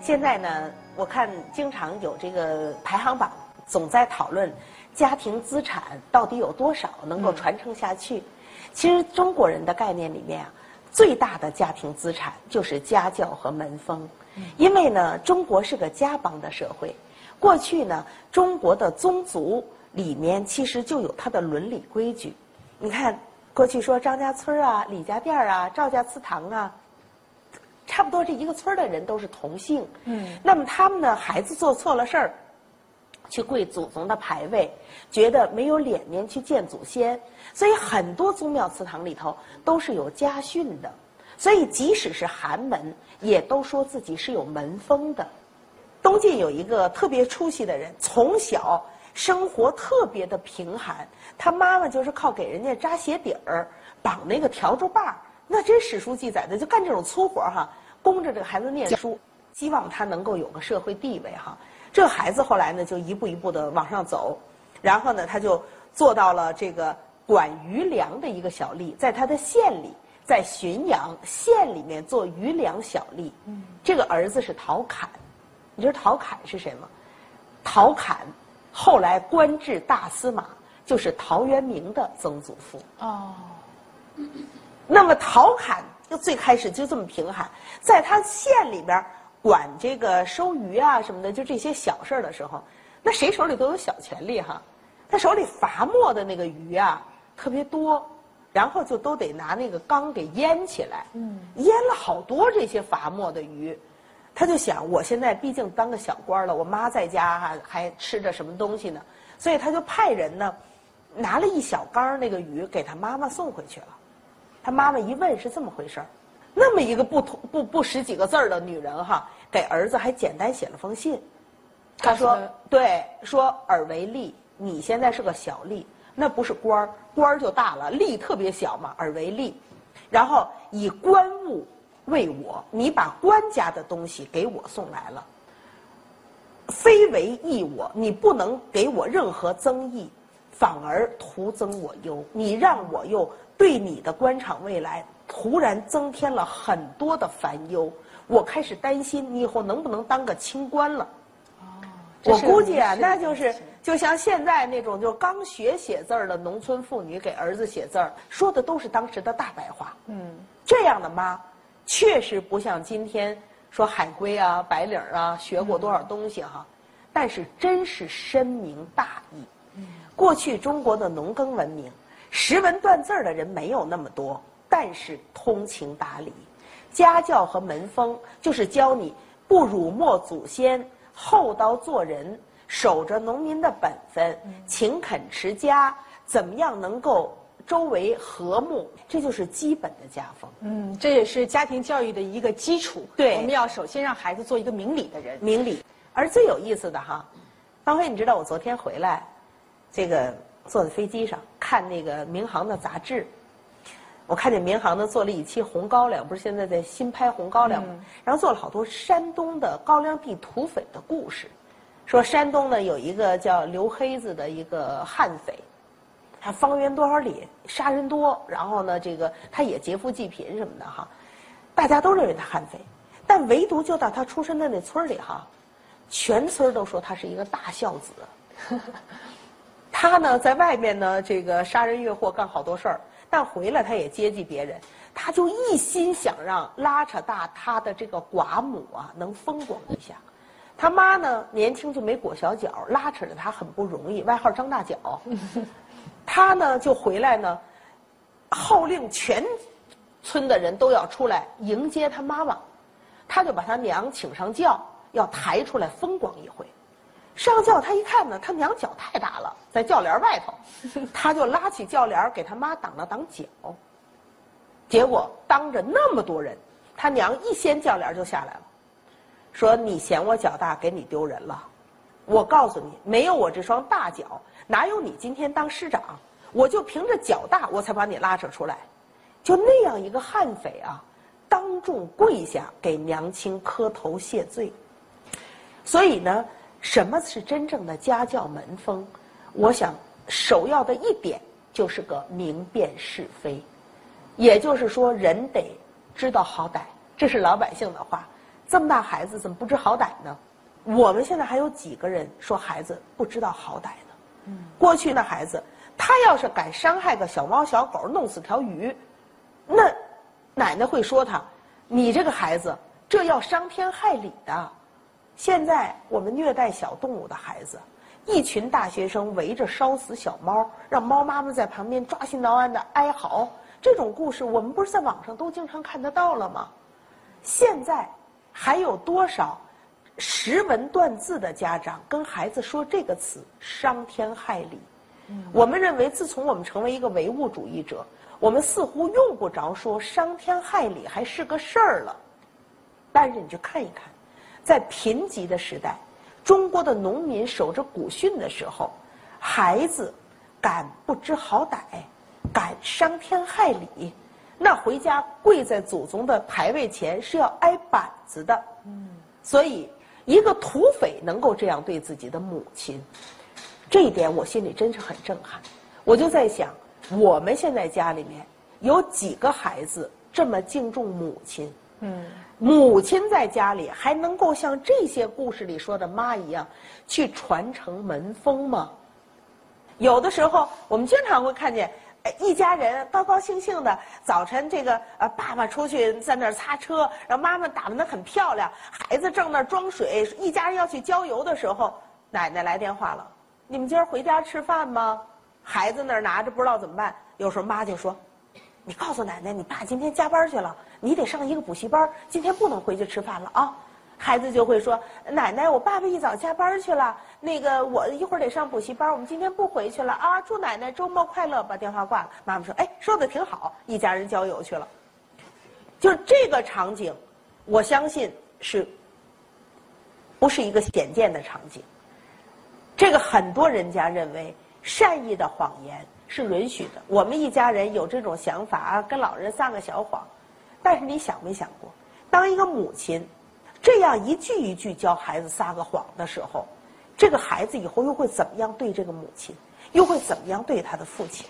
现在呢，我看经常有这个排行榜，总在讨论家庭资产到底有多少能够传承下去。其实中国人的概念里面啊，最大的家庭资产就是家教和门风。因为呢，中国是个家邦的社会，过去呢，中国的宗族里面其实就有它的伦理规矩。你看，过去说张家村啊、李家店啊、赵家祠堂啊。差不多这一个村的人都是同姓，嗯，那么他们呢，孩子做错了事儿，去跪祖宗的牌位，觉得没有脸面去见祖先，所以很多宗庙祠堂里头都是有家训的，所以即使是寒门，也都说自己是有门风的。东晋有一个特别出息的人，从小生活特别的贫寒，他妈妈就是靠给人家扎鞋底儿、绑那个笤帚把儿，那真史书记载的，就干这种粗活哈。供着这个孩子念书，希望他能够有个社会地位哈。这孩子后来呢，就一步一步的往上走，然后呢，他就做到了这个管余粮的一个小吏，在他的县里，在浔阳县里面做余粮小吏。这个儿子是陶侃，你知道陶侃是谁吗？陶侃后来官至大司马，就是陶渊明的曾祖父。哦，那么陶侃。就最开始就这么贫寒，在他县里边管这个收鱼啊什么的，就这些小事儿的时候，那谁手里都有小权力哈。他手里罚没的那个鱼啊特别多，然后就都得拿那个缸给淹起来，淹了好多这些罚没的鱼。他就想，我现在毕竟当个小官了，我妈在家还还吃着什么东西呢，所以他就派人呢拿了一小缸那个鱼给他妈妈送回去了。他妈妈一问是这么回事儿，那么一个不同不不识几个字儿的女人哈，给儿子还简单写了封信。他说：“对，说尔为吏，你现在是个小吏，那不是官儿，官儿就大了，吏特别小嘛。尔为吏，然后以官物为我，你把官家的东西给我送来了，非为益我，你不能给我任何增益，反而徒增我忧。你让我又。”对你的官场未来突然增添了很多的烦忧，我开始担心你以后能不能当个清官了。哦，我估计啊，那就是就像现在那种就刚学写字儿的农村妇女给儿子写字儿，说的都是当时的大白话。嗯，这样的妈确实不像今天说海归啊、白领啊学过多少东西哈，但是真是深明大义。嗯，过去中国的农耕文明。识文断字的人没有那么多，但是通情达理，家教和门风就是教你不辱没祖先，厚道做人，守着农民的本分，勤恳持家，怎么样能够周围和睦？这就是基本的家风。嗯，这也是家庭教育的一个基础。对，我们要首先让孩子做一个明理的人。明理。而最有意思的哈，方辉，你知道我昨天回来，这个。坐在飞机上看那个民航的杂志，我看见民航呢做了一期红高粱，不是现在在新拍红高粱吗？然后做了好多山东的高粱地土匪的故事，说山东呢有一个叫刘黑子的一个悍匪，他方圆多少里杀人多，然后呢这个他也劫富济贫什么的哈，大家都认为他悍匪，但唯独就到他出身的那村里哈，全村都说他是一个大孝子。他呢，在外面呢，这个杀人越货干好多事儿，但回来他也接济别人，他就一心想让拉扯大他的这个寡母啊能风光一下。他妈呢，年轻就没裹小脚，拉扯着他很不容易，外号张大脚。他呢就回来呢，号令全村的人都要出来迎接他妈妈，他就把他娘请上轿，要抬出来风光一回。上轿，他一看呢，他娘脚太大了，在轿帘外头，他就拉起轿帘给他妈挡了挡脚。结果当着那么多人，他娘一掀轿帘就下来了，说：“你嫌我脚大，给你丢人了。我告诉你，没有我这双大脚，哪有你今天当师长？我就凭着脚大，我才把你拉扯出来。就那样一个悍匪啊，当众跪下给娘亲磕头谢罪。所以呢。”什么是真正的家教门风？我想首要的一点就是个明辨是非，也就是说，人得知道好歹，这是老百姓的话。这么大孩子怎么不知好歹呢？我们现在还有几个人说孩子不知道好歹呢？过去那孩子，他要是敢伤害个小猫小狗，弄死条鱼，那奶奶会说他，你这个孩子这要伤天害理的。现在我们虐待小动物的孩子，一群大学生围着烧死小猫，让猫妈妈在旁边抓心挠肝的哀嚎。这种故事，我们不是在网上都经常看得到了吗？现在还有多少识文断字的家长跟孩子说这个词伤天害理？我们认为，自从我们成为一个唯物主义者，我们似乎用不着说伤天害理还是个事儿了。但是你去看一看，在贫瘠的时代，中国的农民守着古训的时候，孩子敢不知好歹？敢伤天害理，那回家跪在祖宗的牌位前是要挨板子的。嗯，所以一个土匪能够这样对自己的母亲，这一点我心里真是很震撼。我就在想，我们现在家里面有几个孩子这么敬重母亲？嗯，母亲在家里还能够像这些故事里说的妈一样去传承门风吗？有的时候，我们经常会看见。一家人高高兴兴的，早晨这个呃，爸爸出去在那儿擦车，然后妈妈打扮的很漂亮，孩子正那儿装水，一家人要去郊游的时候，奶奶来电话了，你们今儿回家吃饭吗？孩子那儿拿着不知道怎么办，有时候妈就说，你告诉奶奶，你爸今天加班去了，你得上一个补习班，今天不能回去吃饭了啊。孩子就会说：“奶奶，我爸爸一早加班去了，那个我一会儿得上补习班，我们今天不回去了啊！祝奶奶周末快乐。”把电话挂了。妈妈说：“哎，说的挺好，一家人郊游去了。”就这个场景，我相信是不是一个显见的场景？这个很多人家认为善意的谎言是允许的。我们一家人有这种想法啊，跟老人撒个小谎。但是你想没想过，当一个母亲？这样一句一句教孩子撒个谎的时候，这个孩子以后又会怎么样对这个母亲，又会怎么样对他的父亲？